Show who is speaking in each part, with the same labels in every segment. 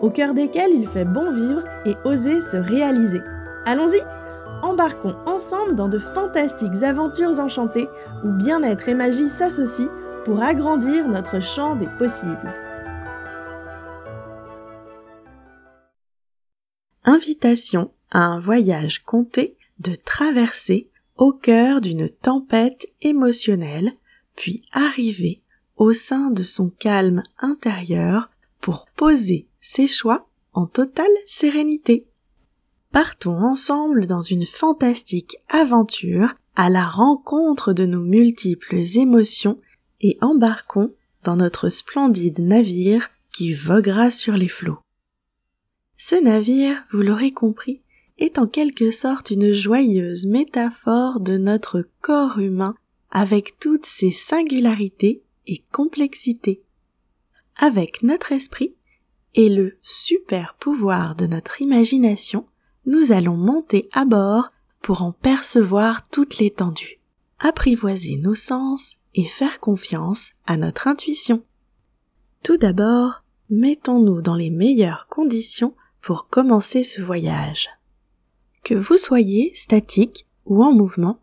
Speaker 1: au cœur desquels il fait bon vivre et oser se réaliser. Allons-y Embarquons ensemble dans de fantastiques aventures enchantées où bien-être et magie s'associent pour agrandir notre champ des possibles. Invitation à un voyage compté de traverser au cœur d'une tempête émotionnelle, puis arriver au sein de son calme intérieur pour poser ses choix en totale sérénité. Partons ensemble dans une fantastique aventure à la rencontre de nos multiples émotions et embarquons dans notre splendide navire qui voguera sur les flots. Ce navire, vous l'aurez compris, est en quelque sorte une joyeuse métaphore de notre corps humain avec toutes ses singularités et complexités. Avec notre esprit, et le super pouvoir de notre imagination, nous allons monter à bord pour en percevoir toute l'étendue, apprivoiser nos sens et faire confiance à notre intuition. Tout d'abord, mettons-nous dans les meilleures conditions pour commencer ce voyage. Que vous soyez statique ou en mouvement,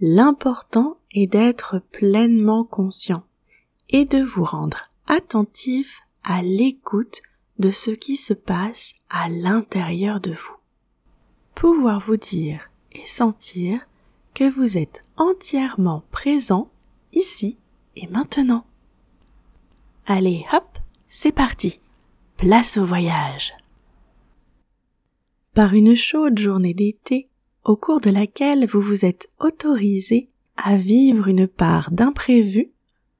Speaker 1: l'important est d'être pleinement conscient et de vous rendre attentif à l'écoute de ce qui se passe à l'intérieur de vous. Pouvoir vous dire et sentir que vous êtes entièrement présent ici et maintenant. Allez, hop, c'est parti. Place au voyage. Par une chaude journée d'été, au cours de laquelle vous vous êtes autorisé à vivre une part d'imprévu,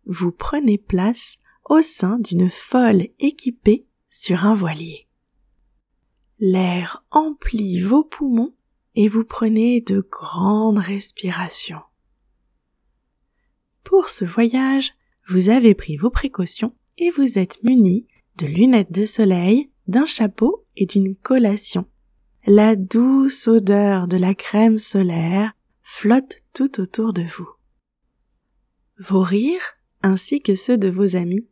Speaker 1: vous prenez place au sein d'une folle équipée sur un voilier. L'air emplit vos poumons et vous prenez de grandes respirations. Pour ce voyage, vous avez pris vos précautions et vous êtes muni de lunettes de soleil, d'un chapeau et d'une collation. La douce odeur de la crème solaire flotte tout autour de vous. Vos rires, ainsi que ceux de vos amis,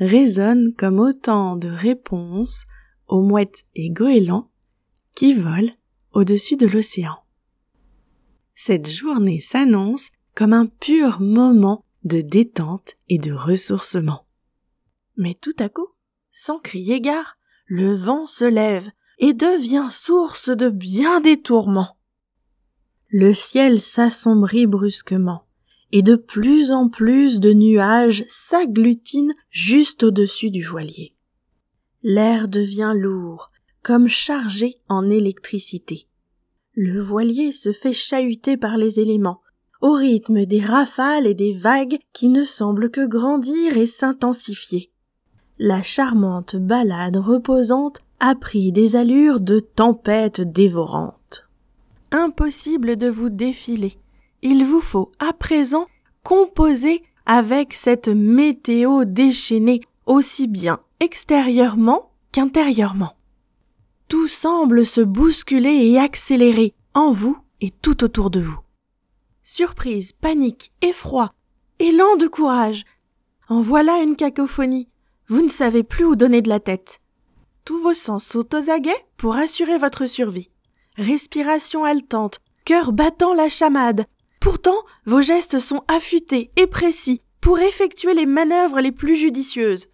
Speaker 1: résonnent comme autant de réponses aux mouettes et goélands qui volent au-dessus de l'océan. Cette journée s'annonce comme un pur moment de détente et de ressourcement. Mais tout à coup, sans crier gare, le vent se lève et devient source de bien des tourments. Le ciel s'assombrit brusquement et de plus en plus de nuages s'agglutinent juste au-dessus du voilier. L'air devient lourd, comme chargé en électricité. Le voilier se fait chahuter par les éléments, au rythme des rafales et des vagues qui ne semblent que grandir et s'intensifier. La charmante balade reposante a pris des allures de tempête dévorante. Impossible de vous défiler, il vous faut à présent composer avec cette météo déchaînée aussi bien extérieurement qu'intérieurement. Tout semble se bousculer et accélérer en vous et tout autour de vous. Surprise, panique, effroi, élan de courage. En voilà une cacophonie. Vous ne savez plus où donner de la tête. Tous vos sens sont aux aguets pour assurer votre survie. Respiration haletante, cœur battant la chamade, Pourtant, vos gestes sont affûtés et précis pour effectuer les manœuvres les plus judicieuses.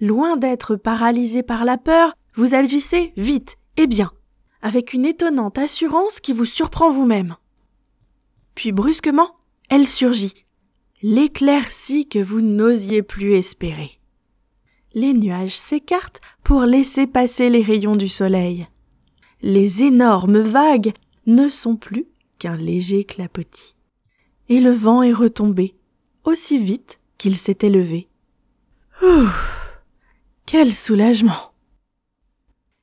Speaker 1: Loin d'être paralysé par la peur, vous agissez vite et bien, avec une étonnante assurance qui vous surprend vous-même. Puis brusquement, elle surgit, l'éclaircie que vous n'osiez plus espérer. Les nuages s'écartent pour laisser passer les rayons du soleil. Les énormes vagues ne sont plus qu'un léger clapotis. Et le vent est retombé, aussi vite qu'il s'était levé. Ouh. Quel soulagement.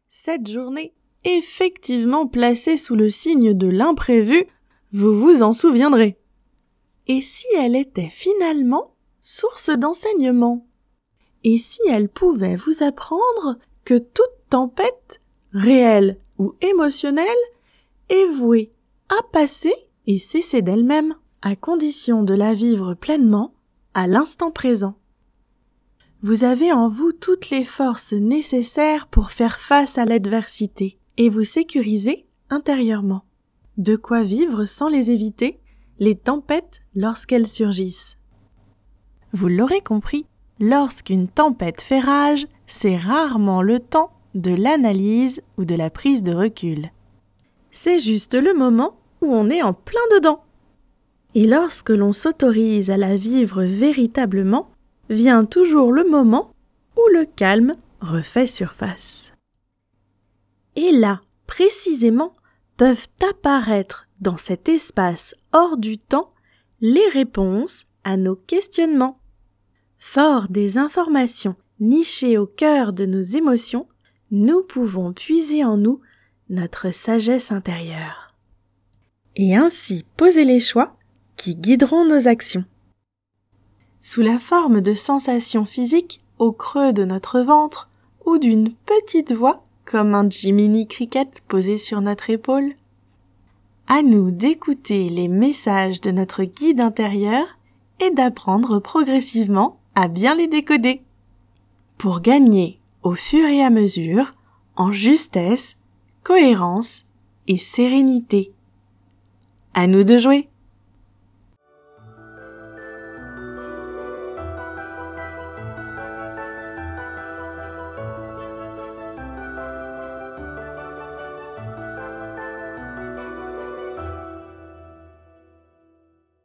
Speaker 1: cette journée effectivement placée sous le signe de l'imprévu, vous vous en souviendrez. Et si elle était finalement source d'enseignement? Et si elle pouvait vous apprendre que toute tempête, réelle ou émotionnelle, est vouée à passer et cesser d'elle-même, à condition de la vivre pleinement à l'instant présent. Vous avez en vous toutes les forces nécessaires pour faire face à l'adversité et vous sécuriser intérieurement. De quoi vivre sans les éviter, les tempêtes lorsqu'elles surgissent. Vous l'aurez compris, lorsqu'une tempête fait rage, c'est rarement le temps de l'analyse ou de la prise de recul. C'est juste le moment où on est en plein dedans. Et lorsque l'on s'autorise à la vivre véritablement, vient toujours le moment où le calme refait surface. Et là, précisément, peuvent apparaître dans cet espace hors du temps les réponses à nos questionnements. Fort des informations nichées au cœur de nos émotions, nous pouvons puiser en nous notre sagesse intérieure. Et ainsi poser les choix qui guideront nos actions. Sous la forme de sensations physiques au creux de notre ventre ou d'une petite voix comme un Jiminy Cricket posé sur notre épaule. À nous d'écouter les messages de notre guide intérieur et d'apprendre progressivement à bien les décoder. Pour gagner au fur et à mesure en justesse, cohérence et sérénité. À nous de jouer!